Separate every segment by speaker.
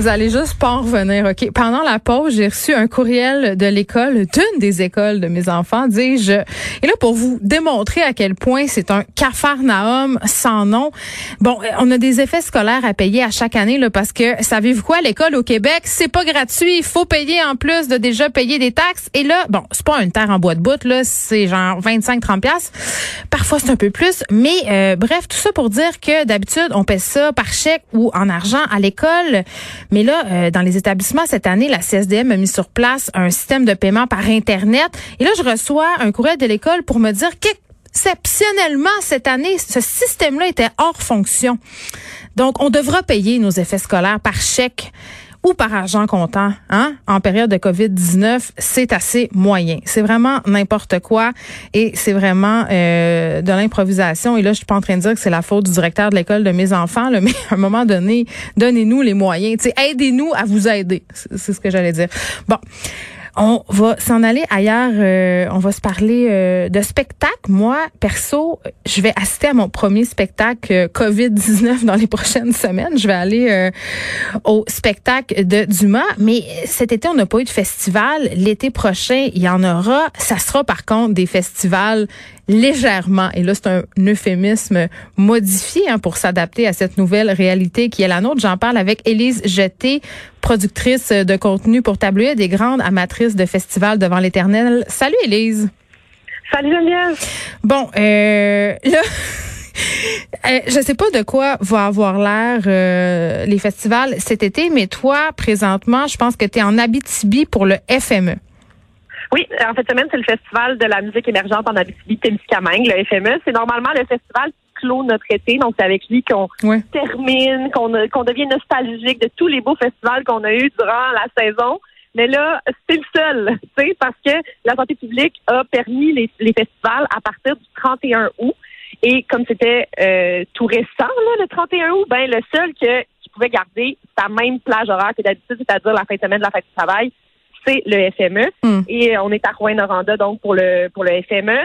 Speaker 1: Vous allez juste pas en revenir, OK? Pendant la pause, j'ai reçu un courriel de l'école, d'une des écoles de mes enfants, dis-je. Et là, pour vous démontrer à quel point c'est un cafarnaum sans nom. Bon, on a des effets scolaires à payer à chaque année, là, parce que, savez-vous quoi, l'école au Québec, c'est pas gratuit. Il faut payer en plus de déjà payer des taxes. Et là, bon, c'est pas une terre en bois de bout, là, c'est genre 25-30 pièces. Parfois, c'est un peu plus. Mais, euh, bref, tout ça pour dire que d'habitude, on paie ça par chèque ou en argent à l'école. Mais là, euh, dans les établissements cette année, la CSDM a mis sur place un système de paiement par Internet. Et là, je reçois un courriel de l'école pour me dire qu'exceptionnellement, cette année, ce système-là était hors fonction. Donc, on devra payer nos effets scolaires par chèque ou par argent comptant, hein, en période de COVID-19, c'est assez moyen. C'est vraiment n'importe quoi et c'est vraiment euh, de l'improvisation. Et là, je suis pas en train de dire que c'est la faute du directeur de l'école de mes enfants, là, mais à un moment donné, donnez-nous les moyens. Aidez-nous à vous aider. C'est ce que j'allais dire. Bon. On va s'en aller ailleurs. Euh, on va se parler euh, de spectacle. Moi, perso, je vais assister à mon premier spectacle euh, COVID-19 dans les prochaines semaines. Je vais aller au spectacle de Dumas. Mais cet été, on n'a pas eu de festival. L'été prochain, il y en aura. Ça sera par contre des festivals légèrement, et là c'est un euphémisme modifié hein, pour s'adapter à cette nouvelle réalité qui est la nôtre. J'en parle avec Élise Jeté, productrice de contenu pour Tableau des grandes amatrices de festivals devant l'éternel. Salut Élise.
Speaker 2: Salut Geneviève.
Speaker 1: Bon, euh, là... Euh, je sais pas de quoi va avoir l'air euh, les festivals cet été, mais toi, présentement, je pense que tu es en Abitibi pour le FME.
Speaker 2: Oui, en cette semaine, c'est le Festival de la musique émergente en Abitibi-Témiscamingue, le FME. C'est normalement le festival qui clôt notre été, donc c'est avec lui qu'on termine, qu'on qu'on devient nostalgique de tous les beaux festivals qu'on a eus durant la saison. Mais là, c'est le seul, tu sais, parce que la santé publique a permis les, les festivals à partir du 31 août. Et comme c'était euh, tout récent, là, le 31 août, ben le seul que, qui pouvait garder sa même plage horaire que d'habitude, c'est-à-dire la fin de semaine de la fête du travail, c'est le FME. Hmm. Et on est à Rouen-Noranda, donc, pour le, pour le FME.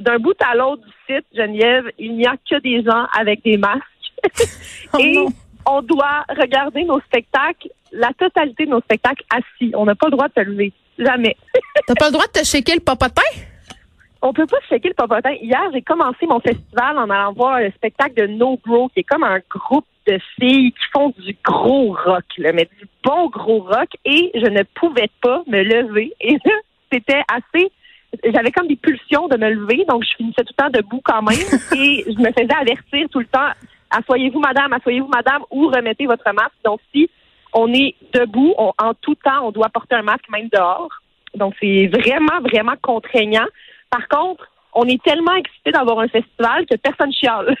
Speaker 2: D'un bout à l'autre du site, Geneviève, il n'y a que des gens avec des masques.
Speaker 1: Oh
Speaker 2: et on doit regarder nos spectacles, la totalité de nos spectacles assis. On n'a pas le droit de se lever. Jamais.
Speaker 1: T'as pas le droit de te shaker le popotin?
Speaker 2: On peut pas shaker le popotin. Hier, j'ai commencé mon festival en allant voir le spectacle de No Bro, qui est comme un groupe de filles qui font du gros rock, là, mais du bon gros rock, et je ne pouvais pas me lever. Et là, c'était assez j'avais comme des pulsions de me lever, donc je finissais tout le temps debout quand même, et je me faisais avertir tout le temps, assoyez-vous madame, assoyez-vous madame, ou remettez votre masque. Donc si on est debout, en tout temps, on doit porter un masque même dehors. Donc c'est vraiment, vraiment contraignant. Par contre, on est tellement excité d'avoir un festival que personne chiale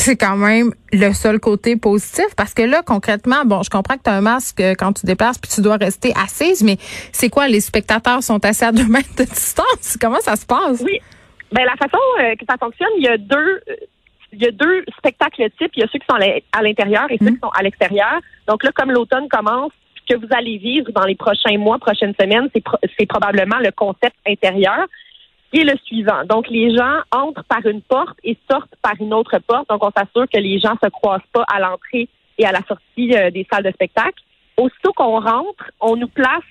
Speaker 1: c'est quand même le seul côté positif parce que là, concrètement, bon, je comprends que tu as un masque euh, quand tu déplaces puis tu dois rester assise, mais c'est quoi? Les spectateurs sont assis à deux mètres de distance? Comment ça se passe?
Speaker 2: Oui. Ben, la façon euh, que ça fonctionne, il y a deux, il y a deux spectacles types. Il y a ceux qui sont à l'intérieur et ceux qui mhm. sont à l'extérieur. Donc là, comme l'automne commence, ce que vous allez vivre dans les prochains mois, prochaines semaines, c'est probablement le concept intérieur qui est le suivant. Donc, les gens entrent par une porte et sortent par une autre porte. Donc, on s'assure que les gens se croisent pas à l'entrée et à la sortie euh, des salles de spectacle. Aussitôt qu'on rentre, on nous place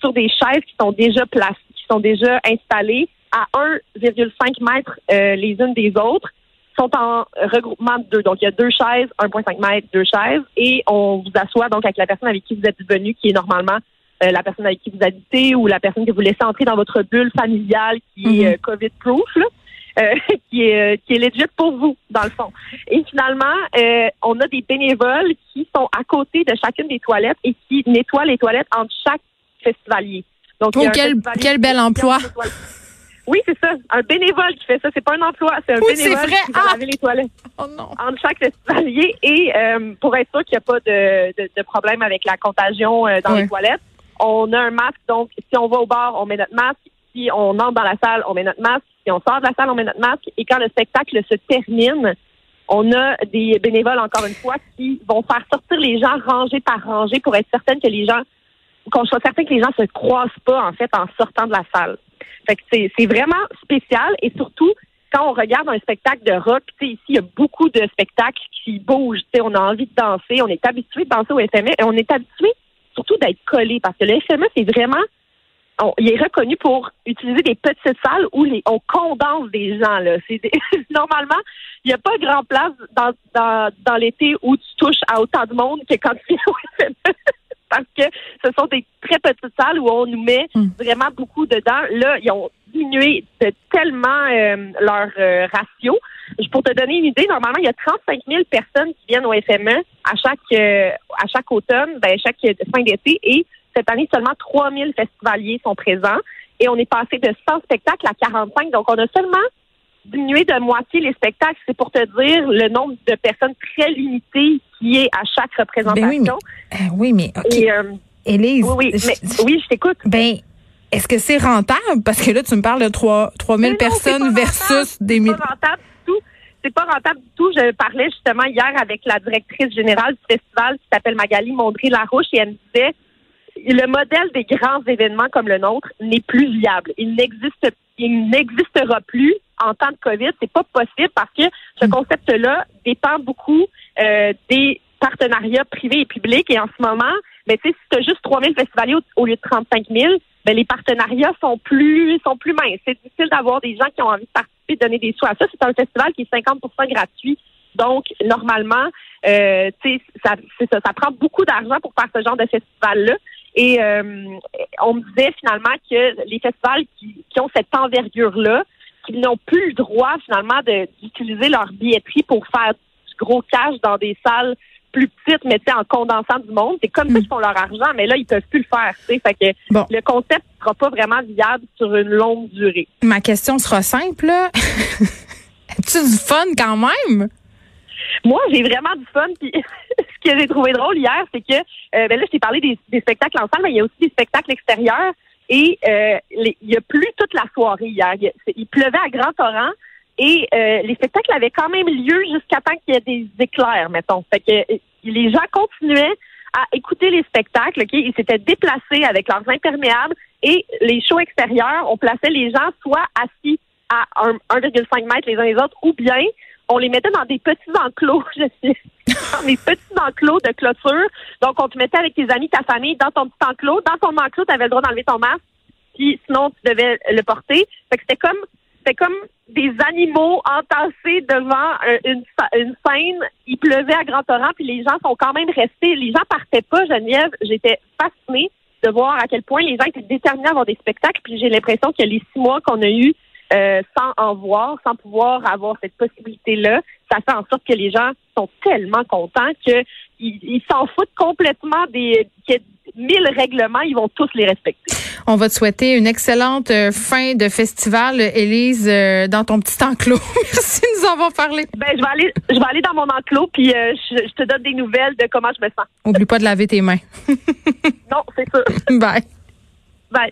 Speaker 2: sur des chaises qui sont déjà placées, qui sont déjà installées à 1,5 mètres euh, les unes des autres, sont en regroupement de deux. Donc, il y a deux chaises, 1,5 mètres, deux chaises, et on vous assoit donc avec la personne avec qui vous êtes venu, qui est normalement euh, la personne avec qui vous habitez ou la personne que vous laissez entrer dans votre bulle familiale qui est mhm. euh, COVID-proof, euh, qui est qui est legit pour vous, dans le fond. Et finalement, on a des bénévoles qui sont à côté de chacune des toilettes et qui nettoient les toilettes entre chaque festivalier.
Speaker 1: Donc, oh, quel, quel bel emploi!
Speaker 2: Oui, c'est ça. Un bénévole qui fait ça. C'est pas un emploi, c'est un bénévole qui va
Speaker 1: ah!
Speaker 2: laver les toilettes.
Speaker 1: Oh non.
Speaker 2: Entre chaque festivalier et pour être sûr qu'il n'y a pas de, de, problème avec la contagion dans les toilettes, on a un masque, donc si on va au bar, on met notre masque. Si on entre dans la salle, on met notre masque. Si on sort de la salle, on met notre masque. Et quand le spectacle se termine, on a des bénévoles, encore une fois, qui vont faire sortir les gens rangés par rangée pour être certaine que les gens, qu'on soit certain que les gens se croisent pas, en fait, en sortant de la salle. Fait que c'est, vraiment spécial et surtout quand on regarde un spectacle de rock, ici, il y a beaucoup de spectacles qui bougent. On a envie de danser, on est habitué de danser au FME et on est habitué surtout d'être collé parce que le FME, c'est vraiment il est reconnu pour utiliser des petites salles où les, on condense des gens. Là. C'est normalement, il n'y a pas grand place dans, dans, dans l'été où tu touches à autant de monde que quand tu es au FME. Parce que ce sont des très petites salles où on nous met hmm. vraiment beaucoup dedans. Là, ils ont diminué de tellement euh, leur euh, ratio. Pour te donner une idée, normalement, il y a 35 000 personnes qui viennent au FME à chaque euh, à chaque automne, ben, chaque fin d'été, et cette année, seulement 3 000 festivaliers sont présents et on est passé de 100 spectacles à 45. Donc, on a seulement diminué de moitié les spectacles. C'est pour te dire le nombre de personnes très limitées qui est à chaque représentation.
Speaker 1: Ben oui, mais, euh, oui, mais Élise,
Speaker 2: oui, oui, je t'écoute.
Speaker 1: Ben, est-ce que c'est rentable? Parce que là, tu me parles de 3, 000 personnes versus des
Speaker 2: 1000. C'est pas rentable. C'est pas rentable du tout. Je parlais justement hier avec la directrice générale du festival qui s'appelle Magali Mondry-Larouche et elle me disait le modèle des grands événements comme le nôtre n'est plus viable. Il n'existe, il n'existera plus en temps de COVID. C'est pas possible parce que ce mm. concept-là dépend beaucoup euh, des partenariats privés et publics. Et en ce moment, mais ben, tu sais, si tu as juste 3 000 festivaliers au, lieu de 35 000, ben, les partenariats sont plus sont plus minces. C'est difficile d'avoir des gens qui ont envie de participer, de donner des sous à ça. C'est un festival qui est 50% gratuit. Donc, normalement, euh, ça, ça, ça prend beaucoup d'argent pour faire ce genre de festival-là. Et euh, on me disait finalement que les festivals qui, ont cette envergure-là, qui n'ont plus le droit finalement d'utiliser leur billetterie pour faire du gros cash dans des salles plus petites, mais en condensant du monde. C'est comme ça hmm. qu'ils font leur argent, mais là, ils peuvent plus le faire. Fait que le concept ne sera pas vraiment viable sur une longue durée.
Speaker 1: Ma question sera simple. As-tu du fun quand même?
Speaker 2: Moi, j'ai vraiment du fun. Puis ce que j'ai trouvé drôle hier, c'est que euh, ben là, je t'ai parlé des, spectacles en salle, mais il y a aussi des spectacles extérieurs. Et euh, il y a plu toute la soirée hier. Il, pleuvait à grand torrent. Et euh, les spectacles avaient quand même lieu jusqu'à temps qu'il y ait des éclairs, mettons. Fait que les gens continuaient à écouter les spectacles. ok? Ils s'étaient déplacés avec leurs imperméables et les shows extérieurs, on plaçait les gens soit assis à 1,5 mètres les uns les autres ou bien on les mettait dans des petits enclos, je sais, dans des petits enclos de clôture. Donc, on te mettait avec tes amis, ta famille, dans ton petit enclos. Dans ton enclos, tu avais le droit d'enlever ton masque, puis sinon, tu devais le porter. Fait que c'était comme c'était comme des animaux entassés devant euh, une, une scène. Il pleuvait à grand torrent, puis les gens sont quand même restés. Les gens partaient pas, Geneviève. J'étais fascinée de voir à quel point les gens étaient déterminés à avoir des spectacles. Puis j'ai l'impression que les six mois qu'on a eus euh, sans en voir, sans pouvoir avoir cette possibilité-là, ça fait en sorte que les gens sont tellement contents qu'ils ils, s'en foutent complètement des mille règlements, ils vont tous les respecter.
Speaker 1: On va te souhaiter une excellente euh, fin de festival, Élise, euh, dans ton petit enclos. Merci de nous avoir parlé.
Speaker 2: Ben, je vais aller, je vais aller dans mon enclos, puis je, je, te donne des nouvelles de comment je me sens.
Speaker 1: Oublie pas de laver tes mains.
Speaker 2: non, c'est ça.
Speaker 1: Bye.
Speaker 2: Bye.